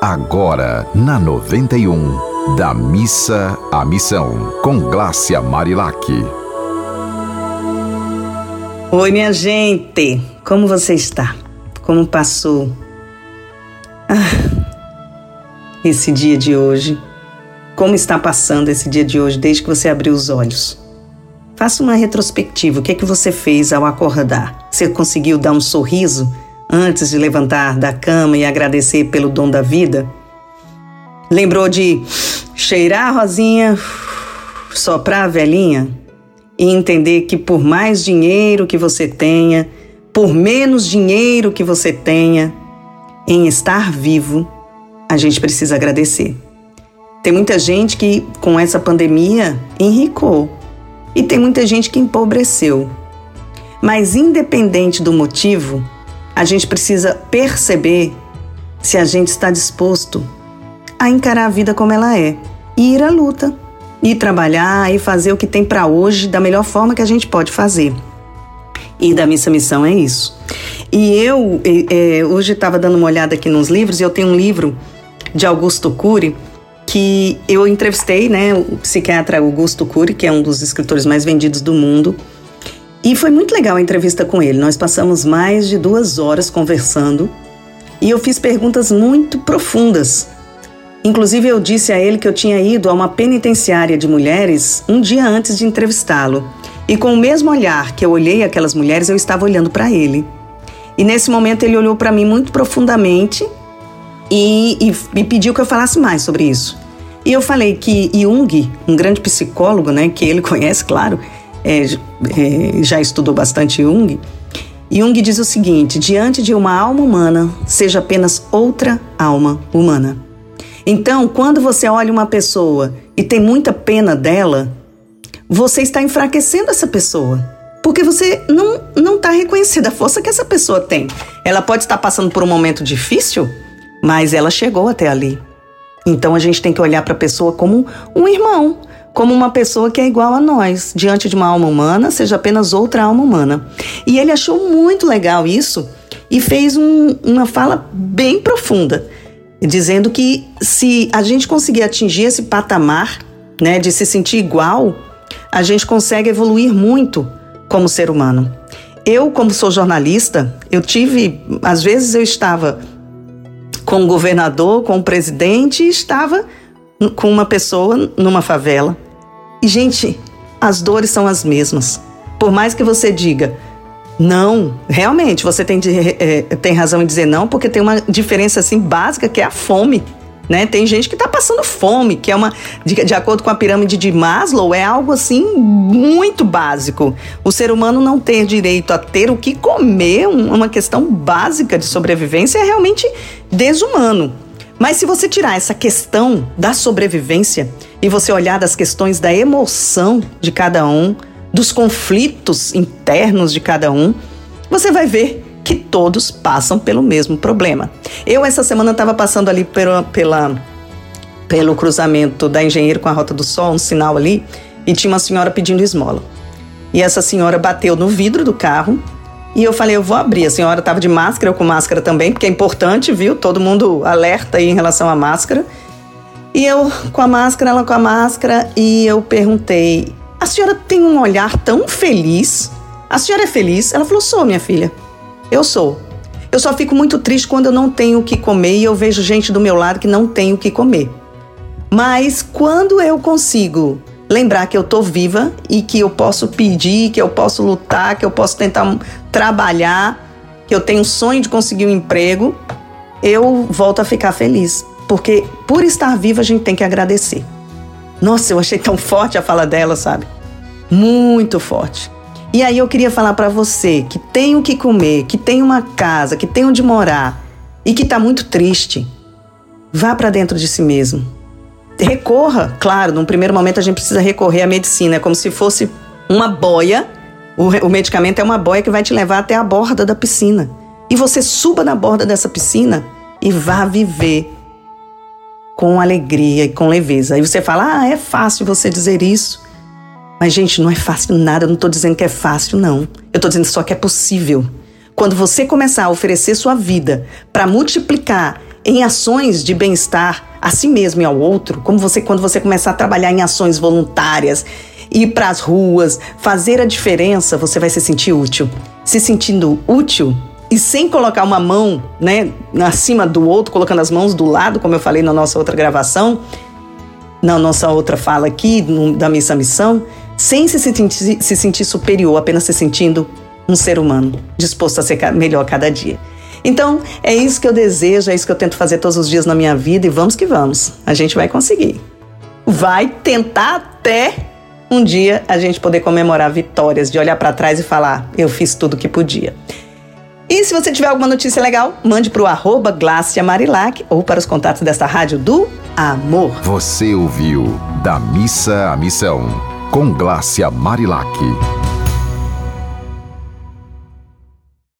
Agora, na 91, da missa à missão, com Glácia Marilac. Oi, minha gente, como você está? Como passou? Ah, esse dia de hoje. Como está passando esse dia de hoje desde que você abriu os olhos? Faça uma retrospectiva. O que é que você fez ao acordar? Você conseguiu dar um sorriso? Antes de levantar da cama e agradecer pelo dom da vida? Lembrou de cheirar a rosinha, soprar a velhinha e entender que por mais dinheiro que você tenha, por menos dinheiro que você tenha, em estar vivo, a gente precisa agradecer. Tem muita gente que com essa pandemia enricou e tem muita gente que empobreceu. Mas independente do motivo, a gente precisa perceber se a gente está disposto a encarar a vida como ela é e ir à luta, e trabalhar e fazer o que tem para hoje da melhor forma que a gente pode fazer. E da Missa Missão é isso. E eu é, hoje estava dando uma olhada aqui nos livros e eu tenho um livro de Augusto Cury que eu entrevistei, né, o psiquiatra Augusto Cury, que é um dos escritores mais vendidos do mundo. E foi muito legal a entrevista com ele. Nós passamos mais de duas horas conversando e eu fiz perguntas muito profundas. Inclusive, eu disse a ele que eu tinha ido a uma penitenciária de mulheres um dia antes de entrevistá-lo. E com o mesmo olhar que eu olhei aquelas mulheres, eu estava olhando para ele. E nesse momento ele olhou para mim muito profundamente e, e me pediu que eu falasse mais sobre isso. E eu falei que Jung, um grande psicólogo, né, que ele conhece, claro, é, é, já estudou bastante Jung, Jung diz o seguinte: diante de uma alma humana, seja apenas outra alma humana. Então, quando você olha uma pessoa e tem muita pena dela, você está enfraquecendo essa pessoa. Porque você não não está reconhecendo a força que essa pessoa tem. Ela pode estar passando por um momento difícil, mas ela chegou até ali. Então a gente tem que olhar para a pessoa como um irmão, como uma pessoa que é igual a nós, diante de uma alma humana, seja apenas outra alma humana. E ele achou muito legal isso e fez um, uma fala bem profunda, dizendo que se a gente conseguir atingir esse patamar, né, de se sentir igual, a gente consegue evoluir muito como ser humano. Eu, como sou jornalista, eu tive, às vezes eu estava com o governador, com o presidente e estava com uma pessoa numa favela. E, gente, as dores são as mesmas. Por mais que você diga, não, realmente, você tem, de, é, tem razão em dizer não, porque tem uma diferença assim básica que é a fome. Né? Tem gente que está passando fome, que é uma, de, de, acordo com a pirâmide de Maslow, é algo assim muito básico. O ser humano não ter direito a ter o que comer, uma questão básica de sobrevivência, é realmente desumano. Mas se você tirar essa questão da sobrevivência e você olhar das questões da emoção de cada um, dos conflitos internos de cada um, você vai ver que todos passam pelo mesmo problema. Eu essa semana estava passando ali pela, pela, pelo cruzamento da Engenheiro com a Rota do Sol, um sinal ali, e tinha uma senhora pedindo esmola. E essa senhora bateu no vidro do carro e eu falei, eu vou abrir. A senhora estava de máscara, eu com máscara também, porque é importante, viu? Todo mundo alerta aí em relação à máscara. E eu com a máscara, ela com a máscara, e eu perguntei: a senhora tem um olhar tão feliz? A senhora é feliz? Ela falou: sou, minha filha. Eu sou. Eu só fico muito triste quando eu não tenho o que comer e eu vejo gente do meu lado que não tem o que comer. Mas quando eu consigo lembrar que eu tô viva e que eu posso pedir, que eu posso lutar, que eu posso tentar trabalhar, que eu tenho um sonho de conseguir um emprego, eu volto a ficar feliz. Porque por estar viva a gente tem que agradecer. Nossa, eu achei tão forte a fala dela, sabe? Muito forte. E aí eu queria falar para você que tem o que comer, que tem uma casa, que tem onde morar e que tá muito triste. Vá para dentro de si mesmo recorra, claro, num primeiro momento a gente precisa recorrer à medicina, é como se fosse uma boia. O, o medicamento é uma boia que vai te levar até a borda da piscina. E você suba na borda dessa piscina e vá viver com alegria e com leveza. Aí você fala: ah, é fácil você dizer isso. Mas, gente, não é fácil nada. Eu não estou dizendo que é fácil, não. Eu estou dizendo só que é possível. Quando você começar a oferecer sua vida para multiplicar em ações de bem-estar a si mesmo e ao outro, como você quando você começar a trabalhar em ações voluntárias, ir para as ruas, fazer a diferença, você vai se sentir útil. Se sentindo útil e sem colocar uma mão, né, acima do outro, colocando as mãos do lado, como eu falei na nossa outra gravação, na nossa outra fala aqui no, da missa missão, sem se sentir, se sentir superior, apenas se sentindo um ser humano disposto a ser melhor cada dia. Então, é isso que eu desejo, é isso que eu tento fazer todos os dias na minha vida e vamos que vamos. A gente vai conseguir. Vai tentar até um dia a gente poder comemorar vitórias, de olhar para trás e falar: eu fiz tudo o que podia. E se você tiver alguma notícia legal, mande para o arroba Marilac ou para os contatos desta rádio do Amor. Você ouviu Da Missa à Missão, com Glácia Marilac.